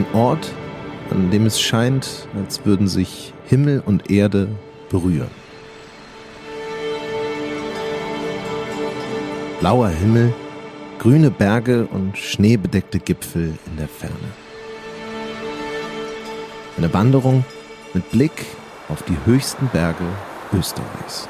Ein Ort, an dem es scheint, als würden sich Himmel und Erde berühren. Blauer Himmel, grüne Berge und schneebedeckte Gipfel in der Ferne. Eine Wanderung mit Blick auf die höchsten Berge Österreichs.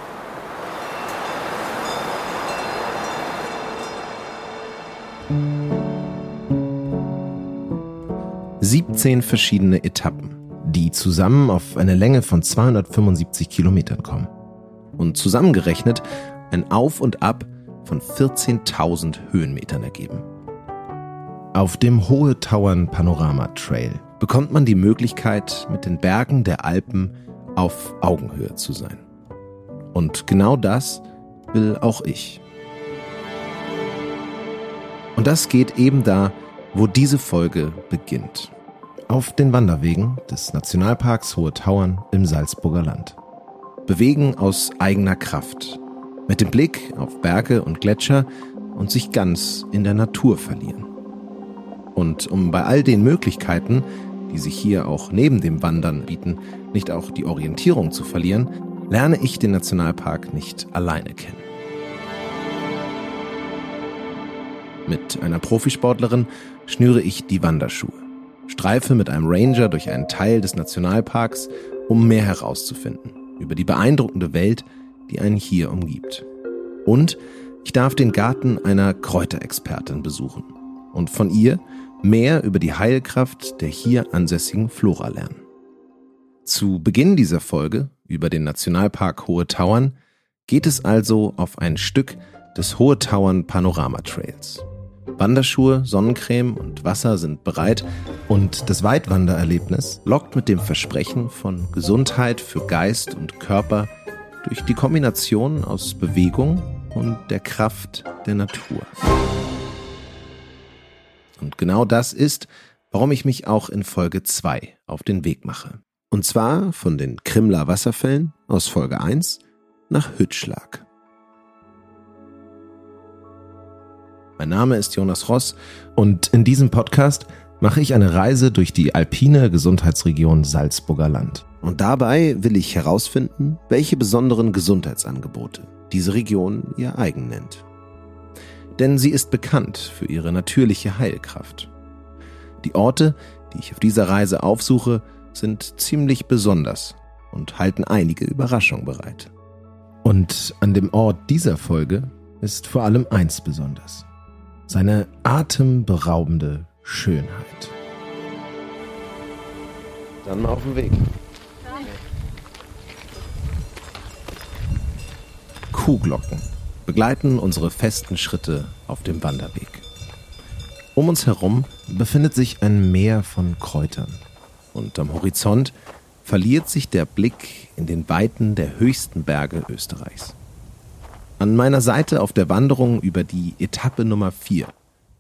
17 verschiedene Etappen, die zusammen auf eine Länge von 275 Kilometern kommen. Und zusammengerechnet ein Auf und Ab von 14.000 Höhenmetern ergeben. Auf dem Hohe Tauern Panorama Trail bekommt man die Möglichkeit, mit den Bergen der Alpen auf Augenhöhe zu sein. Und genau das will auch ich. Und das geht eben da, wo diese Folge beginnt. Auf den Wanderwegen des Nationalparks Hohe Tauern im Salzburger Land. Bewegen aus eigener Kraft, mit dem Blick auf Berge und Gletscher und sich ganz in der Natur verlieren. Und um bei all den Möglichkeiten, die sich hier auch neben dem Wandern bieten, nicht auch die Orientierung zu verlieren, lerne ich den Nationalpark nicht alleine kennen. Mit einer Profisportlerin schnüre ich die Wanderschuhe, streife mit einem Ranger durch einen Teil des Nationalparks, um mehr herauszufinden über die beeindruckende Welt, die einen hier umgibt. Und ich darf den Garten einer Kräuterexpertin besuchen und von ihr mehr über die Heilkraft der hier ansässigen Flora lernen. Zu Beginn dieser Folge über den Nationalpark Hohe Tauern geht es also auf ein Stück des Hohe Tauern Panorama Trails. Wanderschuhe, Sonnencreme und Wasser sind bereit und das Weitwandererlebnis lockt mit dem Versprechen von Gesundheit für Geist und Körper durch die Kombination aus Bewegung und der Kraft der Natur. Und genau das ist, warum ich mich auch in Folge 2 auf den Weg mache. Und zwar von den Krimler Wasserfällen aus Folge 1 nach Hütschlag. Mein Name ist Jonas Ross und in diesem Podcast mache ich eine Reise durch die alpine Gesundheitsregion Salzburger Land. Und dabei will ich herausfinden, welche besonderen Gesundheitsangebote diese Region ihr eigen nennt. Denn sie ist bekannt für ihre natürliche Heilkraft. Die Orte, die ich auf dieser Reise aufsuche, sind ziemlich besonders und halten einige Überraschungen bereit. Und an dem Ort dieser Folge ist vor allem eins besonders seine atemberaubende Schönheit. Dann mal auf den Weg. Kuhglocken begleiten unsere festen Schritte auf dem Wanderweg. Um uns herum befindet sich ein Meer von Kräutern und am Horizont verliert sich der Blick in den Weiten der höchsten Berge Österreichs. An meiner Seite auf der Wanderung über die Etappe Nummer 4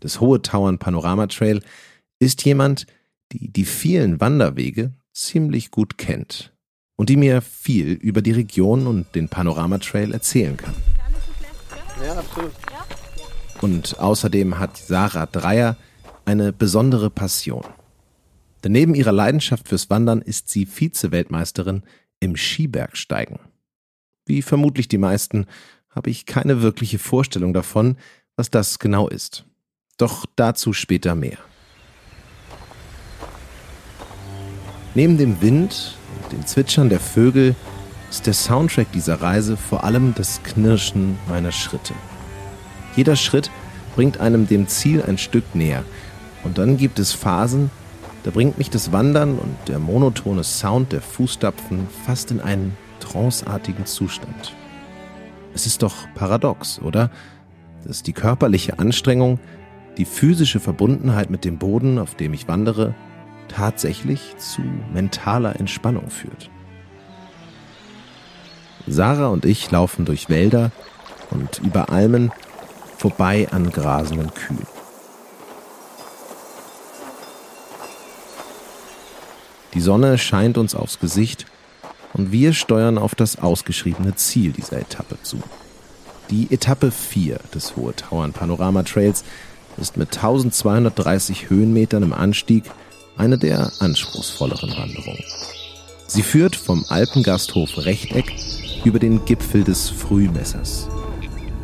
des Hohe Tauern Panorama Trail ist jemand, die die vielen Wanderwege ziemlich gut kennt und die mir viel über die Region und den Panorama Trail erzählen kann. Ja, absolut. Und außerdem hat Sarah Dreier eine besondere Passion. Denn neben ihrer Leidenschaft fürs Wandern ist sie Vize-Weltmeisterin im Skibergsteigen. Wie vermutlich die meisten habe ich keine wirkliche Vorstellung davon, was das genau ist. Doch dazu später mehr. Neben dem Wind und dem Zwitschern der Vögel ist der Soundtrack dieser Reise vor allem das Knirschen meiner Schritte. Jeder Schritt bringt einem dem Ziel ein Stück näher. Und dann gibt es Phasen, da bringt mich das Wandern und der monotone Sound der Fußstapfen fast in einen tranceartigen Zustand. Es ist doch paradox, oder? Dass die körperliche Anstrengung, die physische Verbundenheit mit dem Boden, auf dem ich wandere, tatsächlich zu mentaler Entspannung führt. Sarah und ich laufen durch Wälder und über Almen vorbei an grasenden Kühen. Die Sonne scheint uns aufs Gesicht und wir steuern auf das ausgeschriebene Ziel dieser Etappe zu. Die Etappe 4 des Hohe Tauern Panorama Trails ist mit 1230 Höhenmetern im Anstieg eine der anspruchsvolleren Wanderungen. Sie führt vom Alpengasthof Rechteck über den Gipfel des Frühmessers.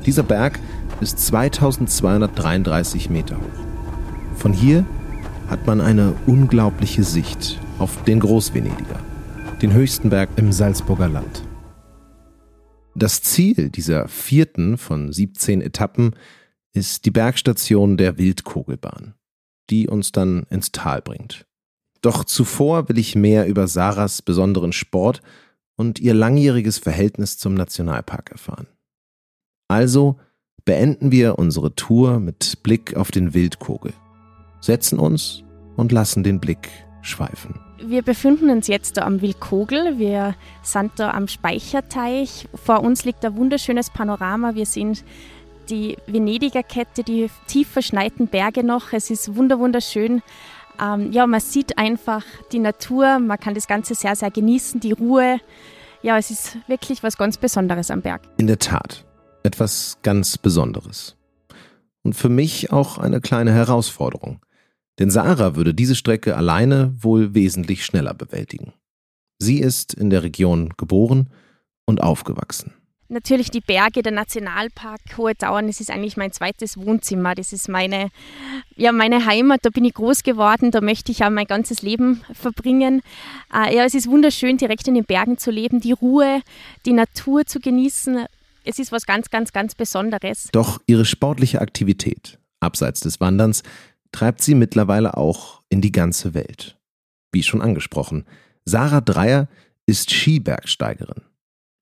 Dieser Berg ist 2233 Meter hoch. Von hier hat man eine unglaubliche Sicht auf den Großvenediger, den höchsten Berg im Salzburger Land. Das Ziel dieser vierten von 17 Etappen ist die Bergstation der Wildkogelbahn, die uns dann ins Tal bringt. Doch zuvor will ich mehr über Sarahs besonderen Sport und ihr langjähriges Verhältnis zum Nationalpark erfahren. Also beenden wir unsere Tour mit Blick auf den Wildkogel, setzen uns und lassen den Blick schweifen. Wir befinden uns jetzt da am Wildkogel. Wir sind da am Speicherteich. Vor uns liegt ein wunderschönes Panorama. Wir sehen die Venediger Kette, die tief verschneiten Berge noch. Es ist wunderschön. Ähm, ja, man sieht einfach die Natur. Man kann das Ganze sehr, sehr genießen, die Ruhe. Ja, es ist wirklich was ganz Besonderes am Berg. In der Tat, etwas ganz Besonderes. Und für mich auch eine kleine Herausforderung. Denn Sarah würde diese Strecke alleine wohl wesentlich schneller bewältigen. Sie ist in der Region geboren und aufgewachsen. Natürlich die Berge, der Nationalpark Hohe Tauern, das ist eigentlich mein zweites Wohnzimmer. Das ist meine, ja, meine Heimat, da bin ich groß geworden, da möchte ich auch mein ganzes Leben verbringen. Äh, ja, es ist wunderschön, direkt in den Bergen zu leben, die Ruhe, die Natur zu genießen. Es ist was ganz, ganz, ganz Besonderes. Doch ihre sportliche Aktivität, abseits des Wanderns, treibt sie mittlerweile auch in die ganze Welt. Wie schon angesprochen, Sarah Dreier ist Skibergsteigerin.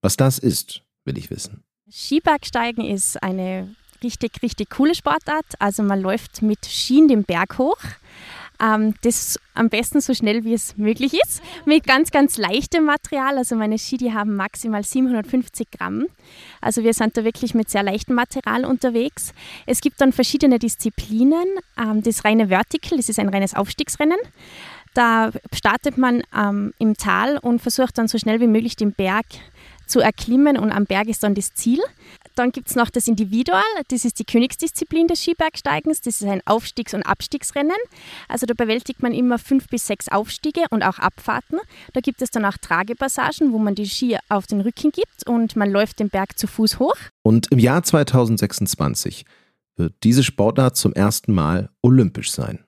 Was das ist, will ich wissen. Skibergsteigen ist eine richtig, richtig coole Sportart. Also man läuft mit Skien den Berg hoch. Ähm, das am besten so schnell wie es möglich ist, mit ganz, ganz leichtem Material. Also meine Ski, die haben maximal 750 Gramm. Also wir sind da wirklich mit sehr leichtem Material unterwegs. Es gibt dann verschiedene Disziplinen. Ähm, das reine Vertical, das ist ein reines Aufstiegsrennen. Da startet man ähm, im Tal und versucht dann so schnell wie möglich den Berg zu erklimmen und am Berg ist dann das Ziel. Dann gibt es noch das Individual, das ist die Königsdisziplin des Skibergsteigens. Das ist ein Aufstiegs- und Abstiegsrennen. Also da bewältigt man immer fünf bis sechs Aufstiege und auch Abfahrten. Da gibt es dann auch Tragepassagen, wo man die Ski auf den Rücken gibt und man läuft den Berg zu Fuß hoch. Und im Jahr 2026 wird diese Sportart zum ersten Mal olympisch sein.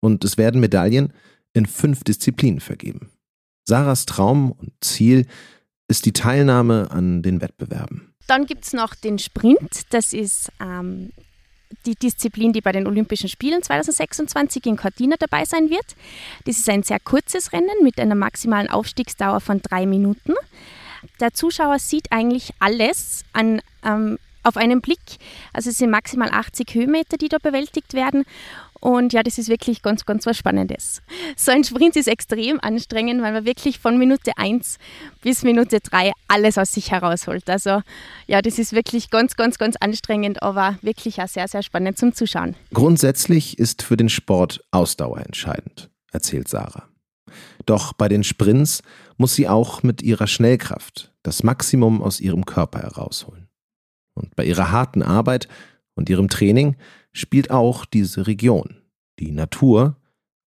Und es werden Medaillen in fünf Disziplinen vergeben. Sarahs Traum und Ziel ist die Teilnahme an den Wettbewerben. Dann gibt es noch den Sprint. Das ist ähm, die Disziplin, die bei den Olympischen Spielen 2026 in Cortina dabei sein wird. Das ist ein sehr kurzes Rennen mit einer maximalen Aufstiegsdauer von drei Minuten. Der Zuschauer sieht eigentlich alles an, ähm, auf einen Blick. Also es sind maximal 80 Höhenmeter, die da bewältigt werden. Und ja, das ist wirklich ganz, ganz was Spannendes. So ein Sprint ist extrem anstrengend, weil man wirklich von Minute 1 bis Minute 3 alles aus sich herausholt. Also ja, das ist wirklich ganz, ganz, ganz anstrengend, aber wirklich auch sehr, sehr spannend zum Zuschauen. Grundsätzlich ist für den Sport Ausdauer entscheidend, erzählt Sarah. Doch bei den Sprints muss sie auch mit ihrer Schnellkraft das Maximum aus ihrem Körper herausholen. Und bei ihrer harten Arbeit und ihrem Training spielt auch diese Region, die Natur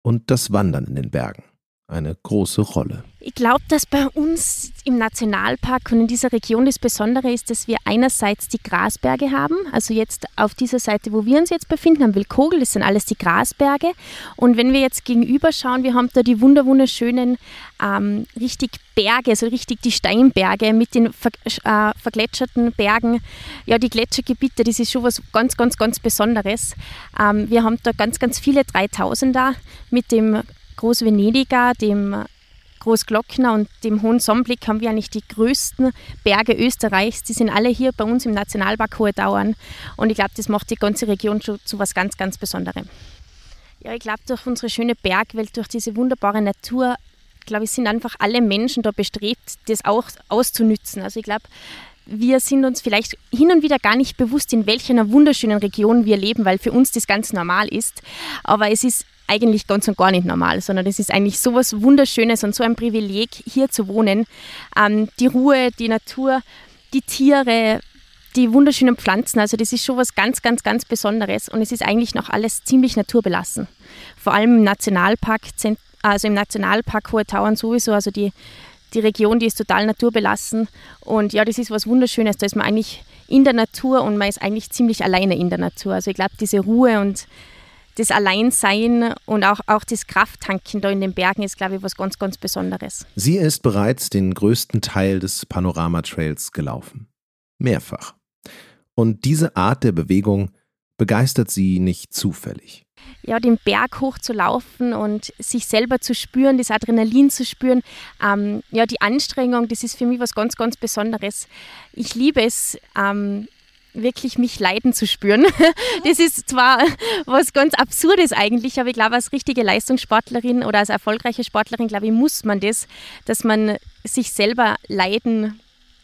und das Wandern in den Bergen eine große Rolle. Ich glaube, dass bei uns im Nationalpark und in dieser Region das Besondere ist, dass wir einerseits die Grasberge haben. Also jetzt auf dieser Seite, wo wir uns jetzt befinden, am Wildkogel, das sind alles die Grasberge. Und wenn wir jetzt gegenüber schauen, wir haben da die wunderschönen ähm, richtig Berge, also richtig die Steinberge mit den ver äh, vergletscherten Bergen. Ja, die Gletschergebiete, das ist schon was ganz, ganz, ganz Besonderes. Ähm, wir haben da ganz, ganz viele 3000er mit dem Großvenediger, dem Großglockner und dem Hohen Sonnenblick haben wir eigentlich die größten Berge Österreichs. Die sind alle hier bei uns im Nationalpark Hohe Dauern. Und ich glaube, das macht die ganze Region schon zu was ganz, ganz Besonderem. Ja, ich glaube, durch unsere schöne Bergwelt, durch diese wunderbare Natur, glaube ich, sind einfach alle Menschen da bestrebt, das auch auszunützen. Also ich glaube, wir sind uns vielleicht hin und wieder gar nicht bewusst, in welcher wunderschönen Region wir leben, weil für uns das ganz normal ist. Aber es ist eigentlich ganz und gar nicht normal, sondern es ist eigentlich so was Wunderschönes und so ein Privileg, hier zu wohnen. Ähm, die Ruhe, die Natur, die Tiere, die wunderschönen Pflanzen, also das ist schon was ganz, ganz, ganz Besonderes und es ist eigentlich noch alles ziemlich naturbelassen. Vor allem im Nationalpark also im Nationalpark Hohe Tauern sowieso, also die, die Region, die ist total naturbelassen und ja, das ist was Wunderschönes, da ist man eigentlich in der Natur und man ist eigentlich ziemlich alleine in der Natur. Also ich glaube, diese Ruhe und das Alleinsein und auch, auch das Krafttanken da in den Bergen ist, glaube ich, was ganz, ganz Besonderes. Sie ist bereits den größten Teil des Panorama-Trails gelaufen. Mehrfach. Und diese Art der Bewegung begeistert sie nicht zufällig. Ja, den Berg hoch zu laufen und sich selber zu spüren, das Adrenalin zu spüren, ähm, ja, die Anstrengung, das ist für mich was ganz, ganz Besonderes. Ich liebe es, ähm, wirklich mich leiden zu spüren. Das ist zwar was ganz Absurdes eigentlich, aber ich glaube, als richtige Leistungssportlerin oder als erfolgreiche Sportlerin, glaube ich, muss man das, dass man sich selber leiden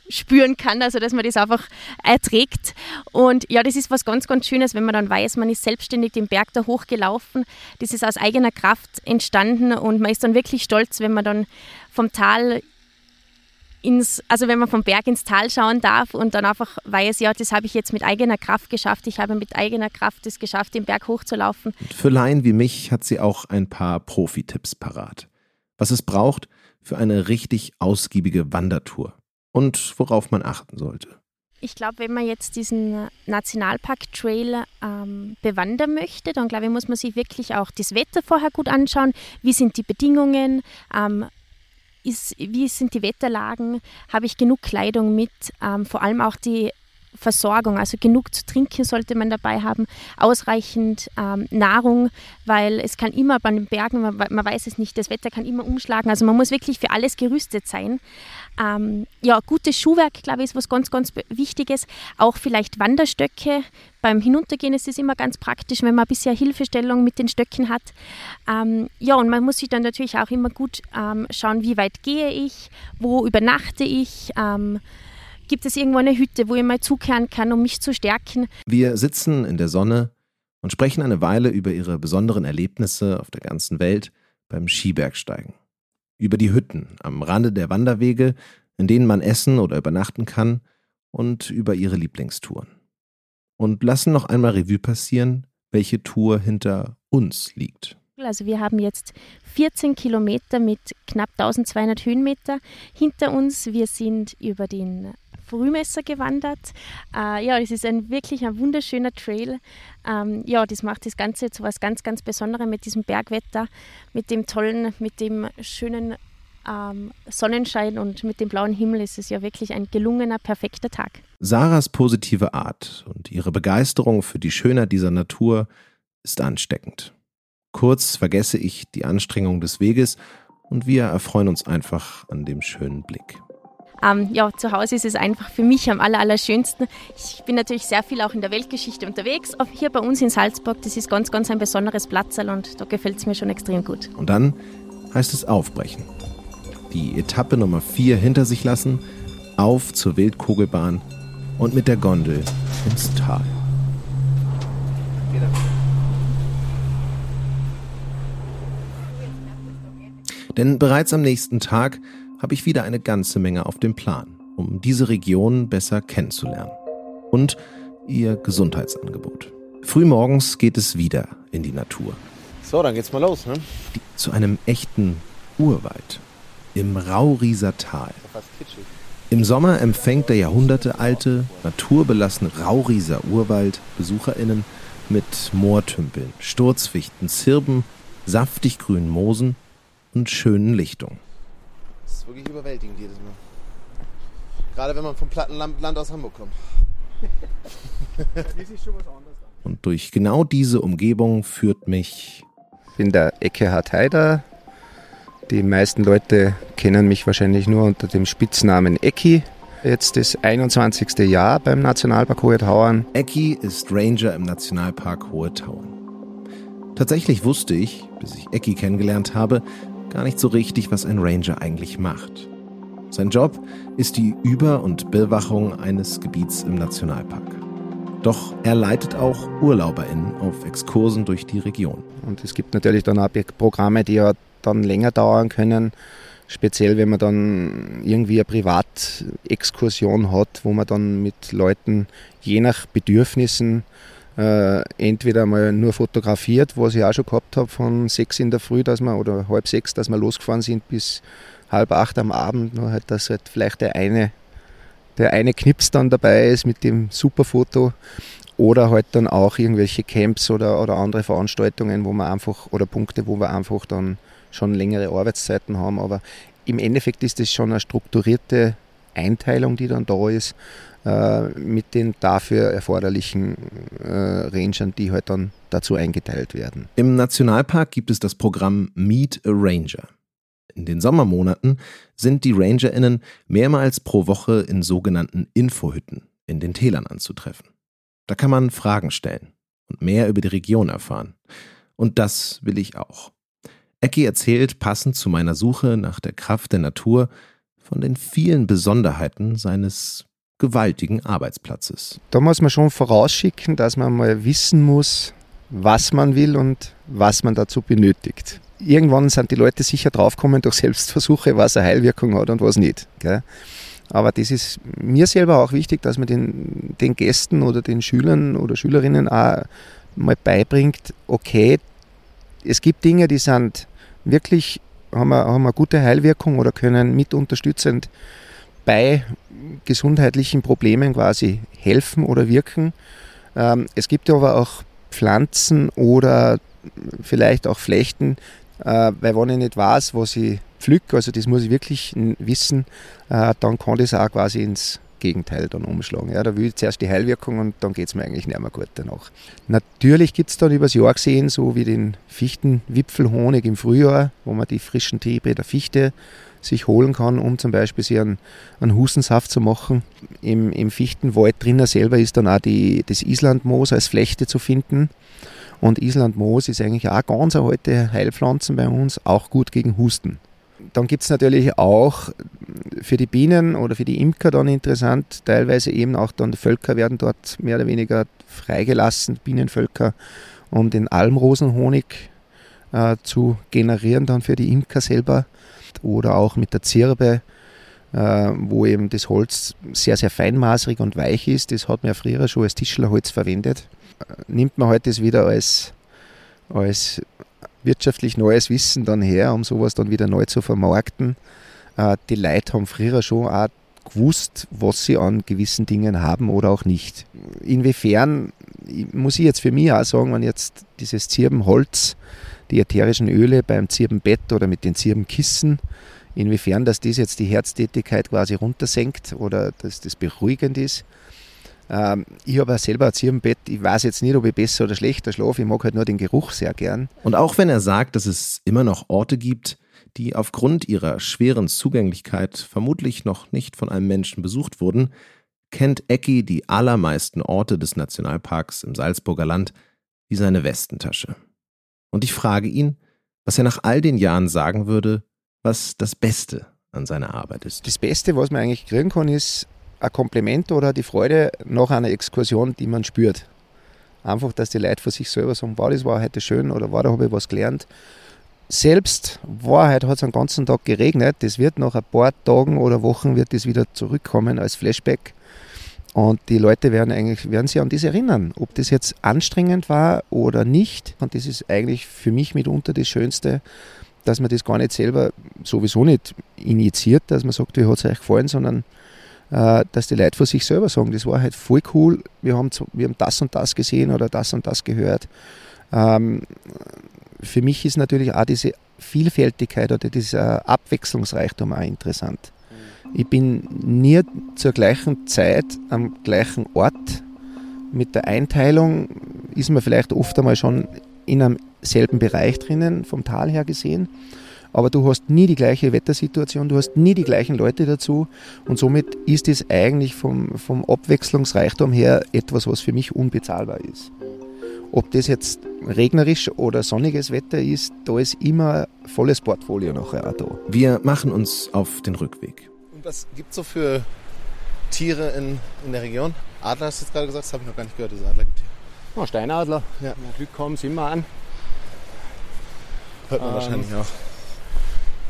spüren kann, also dass man das einfach erträgt. Und ja, das ist was ganz, ganz Schönes, wenn man dann weiß, man ist selbstständig den Berg da hochgelaufen. Das ist aus eigener Kraft entstanden und man ist dann wirklich stolz, wenn man dann vom Tal ins, also wenn man vom Berg ins Tal schauen darf und dann einfach weiß, ja, das habe ich jetzt mit eigener Kraft geschafft. Ich habe mit eigener Kraft es geschafft, den Berg hochzulaufen. Für Laien wie mich hat sie auch ein paar Profi-Tipps parat. Was es braucht für eine richtig ausgiebige Wandertour und worauf man achten sollte. Ich glaube, wenn man jetzt diesen Nationalpark-Trail ähm, bewandern möchte, dann glaube ich, muss man sich wirklich auch das Wetter vorher gut anschauen. Wie sind die Bedingungen? Ähm, ist, wie sind die Wetterlagen, habe ich genug Kleidung mit, ähm, vor allem auch die Versorgung, also genug zu trinken sollte man dabei haben, ausreichend ähm, Nahrung, weil es kann immer bei den Bergen, man, man, weiß es nicht, das Wetter kann immer umschlagen, also man muss wirklich für alles gerüstet sein. Ähm, ja, gutes Schuhwerk, glaube ich, ist was ganz, ganz Wichtiges. Auch vielleicht Wanderstöcke. Beim Hinuntergehen ist es immer ganz praktisch, wenn man ein bisschen Hilfestellung mit den Stöcken hat. Ähm, ja, und man muss sich dann natürlich auch immer gut ähm, schauen, wie weit gehe ich, wo übernachte ich. Gibt es irgendwo eine Hütte, wo ich mal zukehren kann, um mich zu stärken? Wir sitzen in der Sonne und sprechen eine Weile über ihre besonderen Erlebnisse auf der ganzen Welt beim Skibergsteigen. Über die Hütten am Rande der Wanderwege, in denen man essen oder übernachten kann, und über ihre Lieblingstouren. Und lassen noch einmal Revue passieren, welche Tour hinter uns liegt. Also wir haben jetzt 14 Kilometer mit knapp 1200 Höhenmeter hinter uns. Wir sind über den Frühmesser gewandert. Äh, ja, das ist ein wirklich ein wunderschöner Trail. Ähm, ja, das macht das Ganze zu was ganz, ganz Besonderem mit diesem Bergwetter, mit dem tollen, mit dem schönen ähm, Sonnenschein und mit dem blauen Himmel ist es ja wirklich ein gelungener, perfekter Tag. Sarahs positive Art und ihre Begeisterung für die Schönheit dieser Natur ist ansteckend. Kurz vergesse ich die Anstrengung des Weges und wir erfreuen uns einfach an dem schönen Blick. Ähm, ja, zu Hause ist es einfach für mich am aller, allerschönsten. Ich bin natürlich sehr viel auch in der Weltgeschichte unterwegs. Auch hier bei uns in Salzburg, das ist ganz, ganz ein besonderes Platz und da gefällt es mir schon extrem gut. Und dann heißt es aufbrechen. Die Etappe Nummer 4 hinter sich lassen, auf zur Wildkugelbahn und mit der Gondel ins Tal. Denn bereits am nächsten Tag habe ich wieder eine ganze Menge auf dem Plan, um diese Region besser kennenzulernen. Und ihr Gesundheitsangebot. Frühmorgens geht es wieder in die Natur. So, dann geht's mal los, ne? Zu einem echten Urwald. Im Raurieser Tal. Im Sommer empfängt der jahrhundertealte, naturbelassene Raurieser Urwald BesucherInnen mit Moortümpeln, Sturzfichten, Zirben, saftig grünen Moosen und schönen Lichtungen ist wirklich überwältigend jedes Mal. Gerade wenn man vom Plattenland aus Hamburg kommt. Und durch genau diese Umgebung führt mich. Ich bin der Eckehard Heider. Die meisten Leute kennen mich wahrscheinlich nur unter dem Spitznamen Ecki. Jetzt das 21. Jahr beim Nationalpark Hohe Tauern. Ecki ist Ranger im Nationalpark Hohe Tauern. Tatsächlich wusste ich, bis ich Ecki kennengelernt habe, gar nicht so richtig, was ein Ranger eigentlich macht. Sein Job ist die Über- und Bewachung eines Gebiets im Nationalpark. Doch er leitet auch UrlauberInnen auf Exkursen durch die Region. Und es gibt natürlich dann auch Programme, die ja dann länger dauern können. Speziell, wenn man dann irgendwie eine Privatexkursion hat, wo man dann mit Leuten je nach Bedürfnissen äh, entweder mal nur fotografiert, was ich auch schon gehabt habe, von sechs in der Früh, dass wir, oder halb sechs, dass wir losgefahren sind bis halb acht am Abend, nur halt, dass halt vielleicht der eine, der eine Knips dann dabei ist mit dem Superfoto. Oder halt dann auch irgendwelche Camps oder, oder andere Veranstaltungen, wo man einfach, oder Punkte, wo wir einfach dann schon längere Arbeitszeiten haben. Aber im Endeffekt ist das schon eine strukturierte Einteilung, die dann da ist, mit den dafür erforderlichen äh, Rangern, die halt dann dazu eingeteilt werden. Im Nationalpark gibt es das Programm Meet a Ranger. In den Sommermonaten sind die RangerInnen mehrmals pro Woche in sogenannten Infohütten in den Tälern anzutreffen. Da kann man Fragen stellen und mehr über die Region erfahren. Und das will ich auch. Ecki erzählt passend zu meiner Suche nach der Kraft der Natur von den vielen Besonderheiten seines gewaltigen Arbeitsplatzes. Da muss man schon vorausschicken, dass man mal wissen muss, was man will und was man dazu benötigt. Irgendwann sind die Leute sicher draufgekommen durch Selbstversuche, was eine Heilwirkung hat und was nicht. Gell? Aber das ist mir selber auch wichtig, dass man den, den Gästen oder den Schülern oder Schülerinnen auch mal beibringt, okay, es gibt Dinge, die sind wirklich, haben eine, haben eine gute Heilwirkung oder können mit unterstützend bei gesundheitlichen Problemen quasi helfen oder wirken. Ähm, es gibt aber auch Pflanzen oder vielleicht auch Flechten, äh, weil wenn ich nicht weiß, was ich pflücke, also das muss ich wirklich wissen, äh, dann kann das auch quasi ins Gegenteil dann umschlagen. Ja, da will ich zuerst die Heilwirkung und dann geht es mir eigentlich nicht mehr gut danach. Natürlich gibt es dann übers Jahr gesehen, so wie den Fichtenwipfelhonig im Frühjahr, wo man die frischen Triebe der Fichte sich holen kann, um zum Beispiel sich einen, einen Hustensaft zu machen. Im, Im Fichtenwald drinnen selber ist dann auch die, das Islandmoos als Flechte zu finden. Und Islandmoos ist eigentlich auch ganz eine alte Heilpflanzen bei uns, auch gut gegen Husten. Dann gibt es natürlich auch für die Bienen oder für die Imker dann interessant, teilweise eben auch dann die Völker werden dort mehr oder weniger freigelassen, Bienenvölker, um den Almrosenhonig äh, zu generieren dann für die Imker selber oder auch mit der Zirbe, äh, wo eben das Holz sehr, sehr feinmaßrig und weich ist. Das hat man ja früher schon als Tischlerholz verwendet. Äh, nimmt man heute das wieder als, als wirtschaftlich neues Wissen dann her, um sowas dann wieder neu zu vermarkten. Äh, die Leute haben früher schon auch gewusst, was sie an gewissen Dingen haben oder auch nicht. Inwiefern muss ich jetzt für mich auch sagen, wenn jetzt dieses Zirbenholz, die ätherischen Öle beim Zirbenbett oder mit den Zirbenkissen, inwiefern dass das jetzt die Herztätigkeit quasi runtersenkt oder dass das beruhigend ist. Ähm, ich habe ja selber ein Zirbenbett, ich weiß jetzt nicht, ob ich besser oder schlechter schlafe, ich mag halt nur den Geruch sehr gern. Und auch wenn er sagt, dass es immer noch Orte gibt, die aufgrund ihrer schweren Zugänglichkeit vermutlich noch nicht von einem Menschen besucht wurden, kennt Ecki die allermeisten Orte des Nationalparks im Salzburger Land wie seine Westentasche. Und ich frage ihn, was er nach all den Jahren sagen würde, was das Beste an seiner Arbeit ist. Das Beste, was man eigentlich kriegen kann, ist ein Kompliment oder die Freude nach einer Exkursion, die man spürt. Einfach, dass die Leute für sich selber sagen, wow, das war heute schön oder wow, da habe ich was gelernt selbst Wahrheit hat es einen ganzen Tag geregnet. Das wird nach ein paar Tagen oder Wochen wird das wieder zurückkommen als Flashback. Und die Leute werden eigentlich werden sich an das erinnern, ob das jetzt anstrengend war oder nicht. Und das ist eigentlich für mich mitunter das Schönste, dass man das gar nicht selber sowieso nicht initiiert, dass man sagt, wie hat es euch gefallen, sondern dass die Leute für sich selber sagen, das war halt voll cool, wir haben, wir haben das und das gesehen oder das und das gehört. Ähm, für mich ist natürlich auch diese Vielfältigkeit oder dieser Abwechslungsreichtum auch interessant. Ich bin nie zur gleichen Zeit am gleichen Ort. Mit der Einteilung ist man vielleicht oft einmal schon in einem selben Bereich drinnen, vom Tal her gesehen. Aber du hast nie die gleiche Wettersituation, du hast nie die gleichen Leute dazu. Und somit ist es eigentlich vom, vom Abwechslungsreichtum her etwas, was für mich unbezahlbar ist. Ob das jetzt regnerisch oder sonniges Wetter ist, da ist immer volles Portfolio nachher auch da. Wir machen uns auf den Rückweg. Und was gibt es so für Tiere in, in der Region? Adler hast du jetzt gerade gesagt, das habe ich noch gar nicht gehört, dass es Adler gibt hier. Ja, Steinadler. Ja. Wenn wir Glück haben, sind wir an. Hört man ähm, wahrscheinlich auch.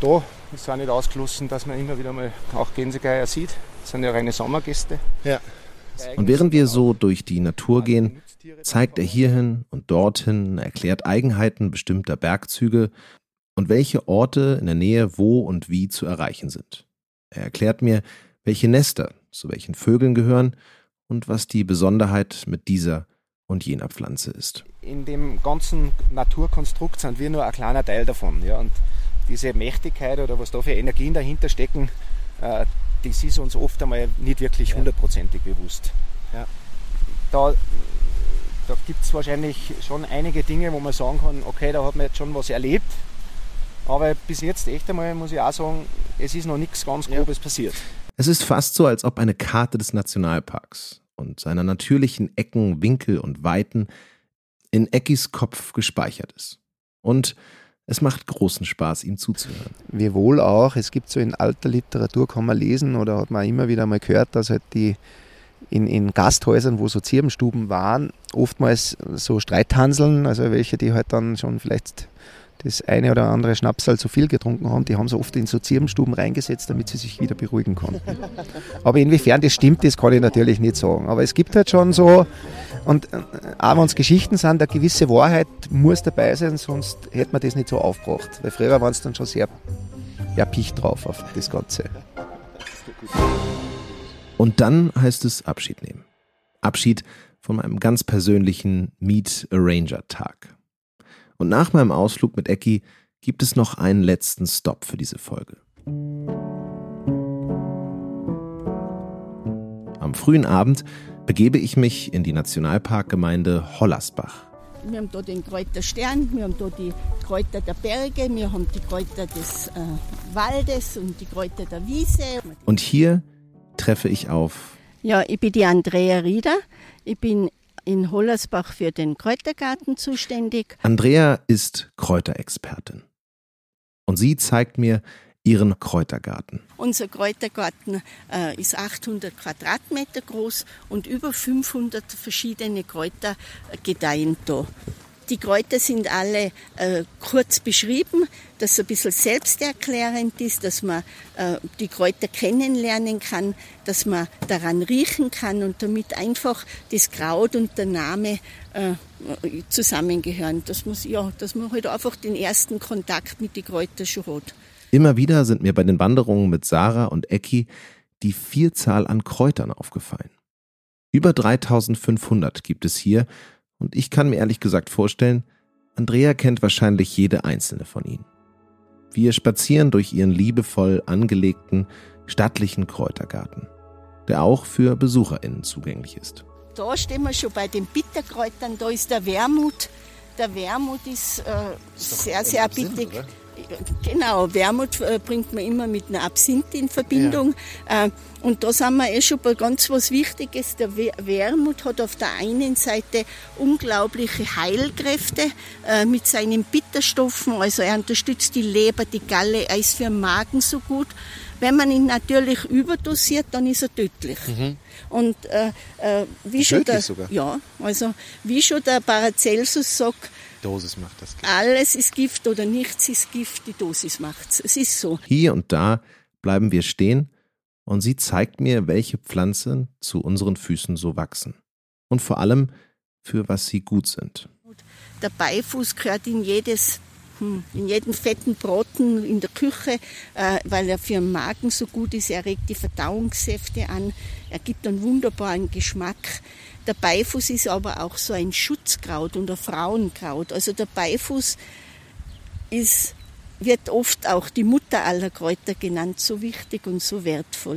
Da ist auch nicht ausgeschlossen, dass man immer wieder mal auch Gänsegeier sieht. Das sind ja reine Sommergäste. Ja. Und während wir so durch die Natur gehen, zeigt er hierhin und dorthin, erklärt Eigenheiten bestimmter Bergzüge und welche Orte in der Nähe wo und wie zu erreichen sind. Er erklärt mir, welche Nester zu welchen Vögeln gehören und was die Besonderheit mit dieser und jener Pflanze ist. In dem ganzen Naturkonstrukt sind wir nur ein kleiner Teil davon. Ja? Und diese Mächtigkeit oder was da für Energien dahinter stecken, äh, das ist uns oft einmal nicht wirklich hundertprozentig bewusst. Ja. Da, da gibt es wahrscheinlich schon einige Dinge, wo man sagen kann, okay, da hat man jetzt schon was erlebt. Aber bis jetzt echt einmal muss ich auch sagen, es ist noch nichts ganz Grobes ja. passiert. Es ist fast so, als ob eine Karte des Nationalparks und seiner natürlichen Ecken, Winkel und Weiten in Eckis Kopf gespeichert ist. Und es macht großen Spaß, ihm zuzuhören. Wie wohl auch. Es gibt so in alter Literatur, kann man lesen oder hat man immer wieder mal gehört, dass halt die in, in Gasthäusern, wo so Zirbenstuben waren, oftmals so Streithanseln, also welche, die halt dann schon vielleicht das eine oder andere Schnapsal zu viel getrunken haben, die haben sie oft in so Zirbenstuben reingesetzt, damit sie sich wieder beruhigen konnten. Aber inwiefern das stimmt, das kann ich natürlich nicht sagen. Aber es gibt halt schon so, und äh, auch wenn es Geschichten sind, eine gewisse Wahrheit muss dabei sein, sonst hätte man das nicht so aufgebracht. Weil früher waren es dann schon sehr erpicht drauf auf das Ganze. Und dann heißt es Abschied nehmen. Abschied von meinem ganz persönlichen Meet Arranger Tag. Und nach meinem Ausflug mit Ecki gibt es noch einen letzten Stop für diese Folge. Am frühen Abend begebe ich mich in die Nationalparkgemeinde Hollersbach. Wir haben da den Kräuter Stern, wir haben da die Kräuter der Berge, wir haben die Kräuter des äh, Waldes und die Kräuter der Wiese. Und hier treffe ich auf. Ja, ich bin die Andrea Rieder. Ich bin in Hollersbach für den Kräutergarten zuständig. Andrea ist Kräuterexpertin. Und sie zeigt mir ihren Kräutergarten. Unser Kräutergarten äh, ist 800 Quadratmeter groß und über 500 verschiedene Kräuter gedeihen da. Die Kräuter sind alle äh, kurz beschrieben, dass es ein bisschen selbsterklärend ist, dass man äh, die Kräuter kennenlernen kann, dass man daran riechen kann und damit einfach das Kraut und der Name äh, zusammengehören. Dass man, ja, dass man halt einfach den ersten Kontakt mit den Kräutern schon hat. Immer wieder sind mir bei den Wanderungen mit Sarah und Ecki die Vielzahl an Kräutern aufgefallen. Über 3500 gibt es hier und ich kann mir ehrlich gesagt vorstellen, Andrea kennt wahrscheinlich jede einzelne von ihnen. Wir spazieren durch ihren liebevoll angelegten, stattlichen Kräutergarten, der auch für BesucherInnen zugänglich ist. Da stehen wir schon bei den Bitterkräutern, da ist der Wermut. Der Wermut ist, äh, ist sehr, sehr bittig. Genau, Wermut äh, bringt man immer mit einer Absinth in Verbindung. Ja. Äh, und da sind wir eh schon bei ganz was Wichtiges. Der Wermut hat auf der einen Seite unglaubliche Heilkräfte äh, mit seinen Bitterstoffen. Also er unterstützt die Leber, die Galle, er ist für den Magen so gut. Wenn man ihn natürlich überdosiert, dann ist er tödlich. Mhm. Und äh, wie schon der, sogar. ja, also wie schon der Paracelsus sagt, Dosis macht das Gift. Alles ist Gift oder nichts ist Gift, die Dosis macht's. Es ist so. Hier und da bleiben wir stehen und sie zeigt mir, welche Pflanzen zu unseren Füßen so wachsen. Und vor allem, für was sie gut sind. Der Beifuß gehört in jedes hm, in jedem fetten Broten in der Küche, äh, weil er für den Magen so gut ist. Er regt die Verdauungssäfte an. Er gibt einen wunderbaren Geschmack. Der Beifuß ist aber auch so ein Schutzkraut und ein Frauenkraut. Also der Beifuß ist, wird oft auch die Mutter aller Kräuter genannt, so wichtig und so wertvoll.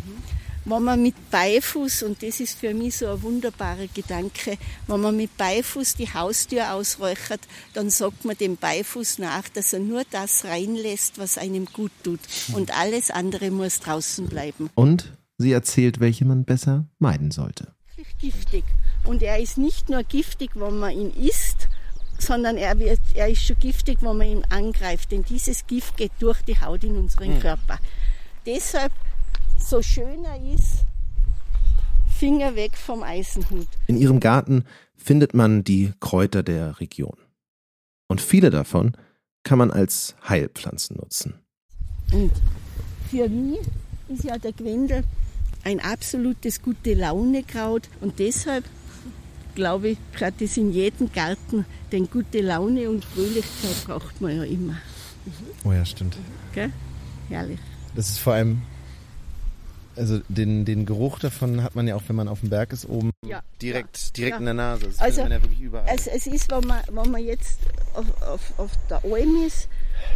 Wenn man mit Beifuß, und das ist für mich so ein wunderbarer Gedanke, wenn man mit Beifuß die Haustür ausräuchert, dann sagt man dem Beifuß nach, dass er nur das reinlässt, was einem gut tut. Und alles andere muss draußen bleiben. Und sie erzählt, welche man besser meiden sollte. Giftig. Und er ist nicht nur giftig, wenn man ihn isst, sondern er, wird, er ist schon giftig, wenn man ihn angreift. Denn dieses Gift geht durch die Haut in unseren mhm. Körper. Deshalb, so schön er ist, Finger weg vom Eisenhut. In ihrem Garten findet man die Kräuter der Region. Und viele davon kann man als Heilpflanzen nutzen. Und für mich ist ja der Gwendel ein absolutes gute Launekraut und deshalb glaube es in jedem Garten, denn gute Laune und Fröhlichkeit braucht man ja immer. Oh ja, stimmt. Gell? Herrlich. Das ist vor allem, also den, den Geruch davon hat man ja auch, wenn man auf dem Berg ist, oben Ja. direkt, direkt Ja. in der Nase. Das Also, man ja wirklich überall. Es, es ist, wenn man, wenn man jetzt auf, auf, auf der Alm ist,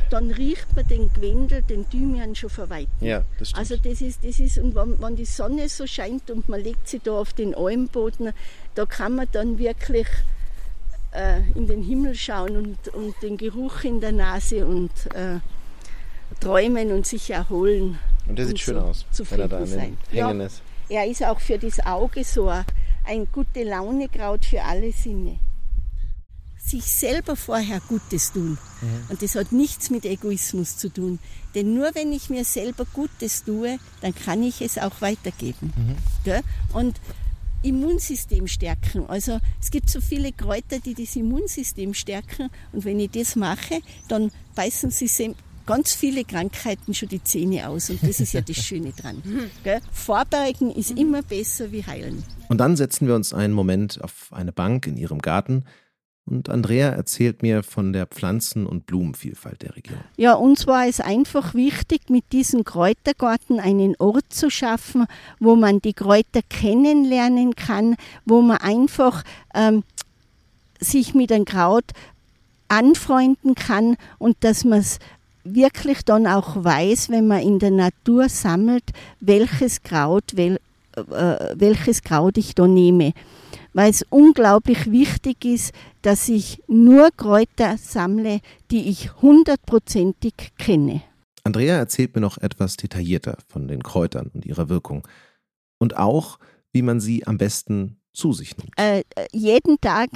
dann riecht man den Gwendel, den Thymian schon verweiten. ja, das stimmt. Also das ist, das ist, und wenn, wenn die Sonne so scheint und man legt sie da auf den Almboden, da kann man dann wirklich äh, in den Himmel schauen und, und den Geruch in der Nase und äh, träumen und sich erholen. und der sieht und schön so aus, wenn er da an den sein. Ja. Hängen ist. Er ist auch für das Auge so ein, ein gute Launekraut für alle Sinne. Sich selber vorher Gutes tun. Und das hat nichts mit Egoismus zu tun. Denn nur wenn ich mir selber Gutes tue, dann kann ich es auch weitergeben. Gell? Und Immunsystem stärken. Also es gibt so viele Kräuter, die das Immunsystem stärken. Und wenn ich das mache, dann beißen sie ganz viele Krankheiten schon die Zähne aus. Und das ist ja das Schöne dran. Gell? Vorbeugen ist immer besser wie heilen. Und dann setzen wir uns einen Moment auf eine Bank in ihrem Garten und Andrea erzählt mir von der Pflanzen- und Blumenvielfalt der Region. Ja, uns war es einfach wichtig, mit diesem Kräutergarten einen Ort zu schaffen, wo man die Kräuter kennenlernen kann, wo man einfach ähm, sich mit einem Kraut anfreunden kann und dass man es wirklich dann auch weiß, wenn man in der Natur sammelt, welches Kraut, wel, äh, welches Kraut ich da nehme. Weil es unglaublich wichtig ist, dass ich nur Kräuter sammle, die ich hundertprozentig kenne. Andrea erzählt mir noch etwas detaillierter von den Kräutern und ihrer Wirkung. Und auch, wie man sie am besten zu sich nimmt. Äh, äh, jeden Tag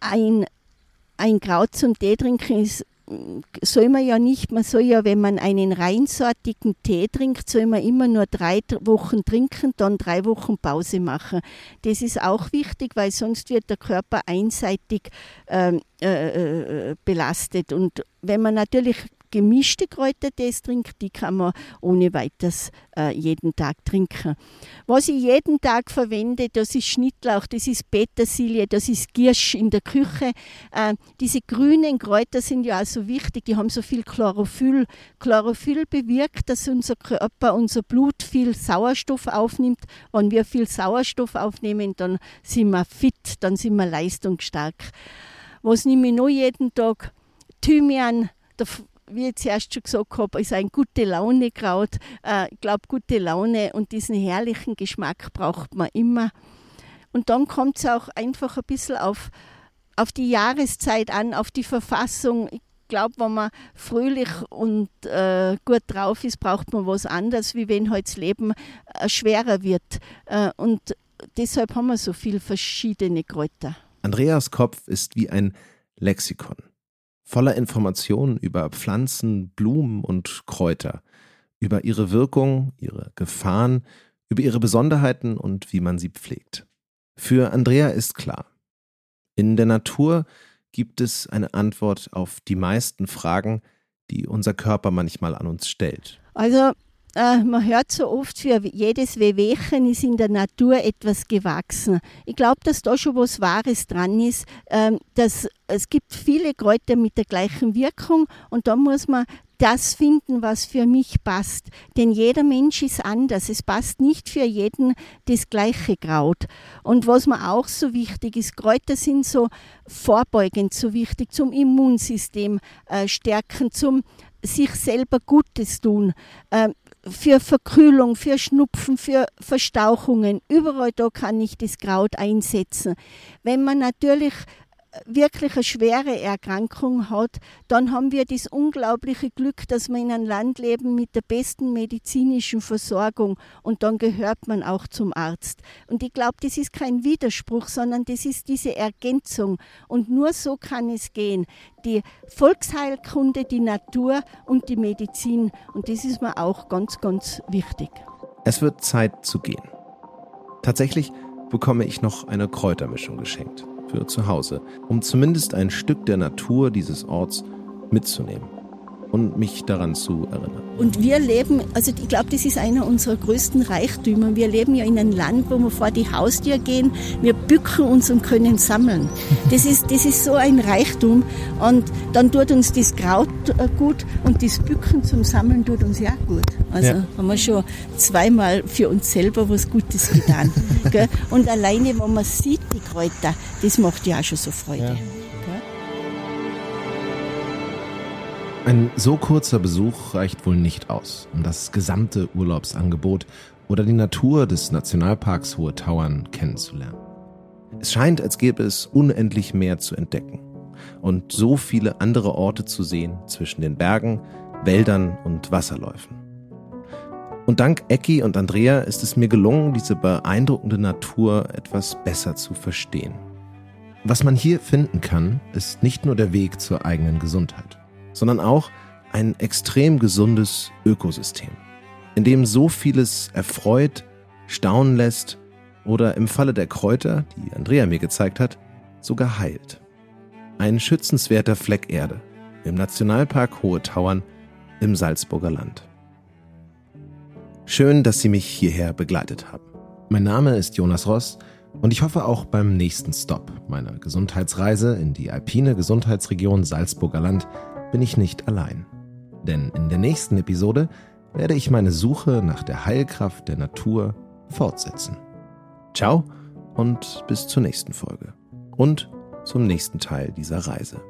ein, ein Kraut zum Tee trinken ist soll man ja nicht, man soll ja, wenn man einen reinsortigen Tee trinkt, soll man immer nur drei Wochen trinken, dann drei Wochen Pause machen. Das ist auch wichtig, weil sonst wird der Körper einseitig ähm, äh, äh, belastet. Und wenn man natürlich gemischte Kräutertees trinkt, die kann man ohne weiteres äh, jeden Tag trinken. Was ich jeden Tag verwende, das ist Schnittlauch, das ist Petersilie, das ist Giersch in der Küche. Äh, diese grünen Kräuter sind ja auch so wichtig, die haben so viel Chlorophyll. Chlorophyll bewirkt, dass unser Körper, unser Blut viel Sauerstoff aufnimmt. Wenn wir viel Sauerstoff aufnehmen, dann sind wir fit, dann sind wir leistungsstark. Was nehme ich noch jeden Tag? Thymian, der wie ich zuerst schon gesagt habe, ist ein gute Laune-Kraut. Äh, ich glaube, gute Laune und diesen herrlichen Geschmack braucht man immer. Und dann kommt es auch einfach ein bisschen auf, auf die Jahreszeit an, auf die Verfassung. Ich glaube, wenn man fröhlich und äh, gut drauf ist, braucht man was anderes, wie wenn halt das Leben äh, schwerer wird. Äh, und deshalb haben wir so viele verschiedene Kräuter. Andreas Kopf ist wie ein Lexikon voller Informationen über Pflanzen, Blumen und Kräuter, über ihre Wirkung, ihre Gefahren, über ihre Besonderheiten und wie man sie pflegt. Für Andrea ist klar, in der Natur gibt es eine Antwort auf die meisten Fragen, die unser Körper manchmal an uns stellt. Also man hört so oft, für jedes Wehwehchen ist in der Natur etwas gewachsen. Ich glaube, dass da schon was Wahres dran ist. Ähm, dass es gibt viele Kräuter mit der gleichen Wirkung und da muss man das finden, was für mich passt. Denn jeder Mensch ist anders. Es passt nicht für jeden das gleiche Kraut. Und was mir auch so wichtig ist, Kräuter sind so vorbeugend so wichtig zum Immunsystem äh, stärken, zum sich selber Gutes tun. Äh, für Verkühlung, für Schnupfen, für Verstauchungen. Überall da kann ich das Kraut einsetzen. Wenn man natürlich wirklich eine schwere Erkrankung hat, dann haben wir das unglaubliche Glück, dass wir in einem Land leben mit der besten medizinischen Versorgung und dann gehört man auch zum Arzt. Und ich glaube, das ist kein Widerspruch, sondern das ist diese Ergänzung und nur so kann es gehen. Die Volksheilkunde, die Natur und die Medizin und das ist mir auch ganz, ganz wichtig. Es wird Zeit zu gehen. Tatsächlich bekomme ich noch eine Kräutermischung geschenkt für zu Hause, um zumindest ein Stück der Natur dieses Orts mitzunehmen. Und mich daran zu erinnern. Und wir leben, also ich glaube, das ist einer unserer größten Reichtümer. Wir leben ja in einem Land, wo wir vor die Haustür gehen, wir bücken uns und können sammeln. Das ist, das ist so ein Reichtum. Und dann tut uns das Kraut äh, gut und das Bücken zum Sammeln tut uns ja gut. Also ja. haben wir schon zweimal für uns selber was Gutes getan. und alleine, wenn man sieht, die Kräuter, das macht ja auch schon so Freude. Ja. Ein so kurzer Besuch reicht wohl nicht aus, um das gesamte Urlaubsangebot oder die Natur des Nationalparks Hohe Tauern kennenzulernen. Es scheint, als gäbe es unendlich mehr zu entdecken und so viele andere Orte zu sehen zwischen den Bergen, Wäldern und Wasserläufen. Und dank Ecki und Andrea ist es mir gelungen, diese beeindruckende Natur etwas besser zu verstehen. Was man hier finden kann, ist nicht nur der Weg zur eigenen Gesundheit sondern auch ein extrem gesundes Ökosystem, in dem so vieles erfreut, staunen lässt oder im Falle der Kräuter, die Andrea mir gezeigt hat, sogar heilt. Ein schützenswerter Fleck Erde im Nationalpark Hohe Tauern im Salzburger Land. Schön, dass Sie mich hierher begleitet haben. Mein Name ist Jonas Ross und ich hoffe auch beim nächsten Stop meiner Gesundheitsreise in die alpine Gesundheitsregion Salzburger Land bin ich nicht allein. Denn in der nächsten Episode werde ich meine Suche nach der Heilkraft der Natur fortsetzen. Ciao und bis zur nächsten Folge und zum nächsten Teil dieser Reise.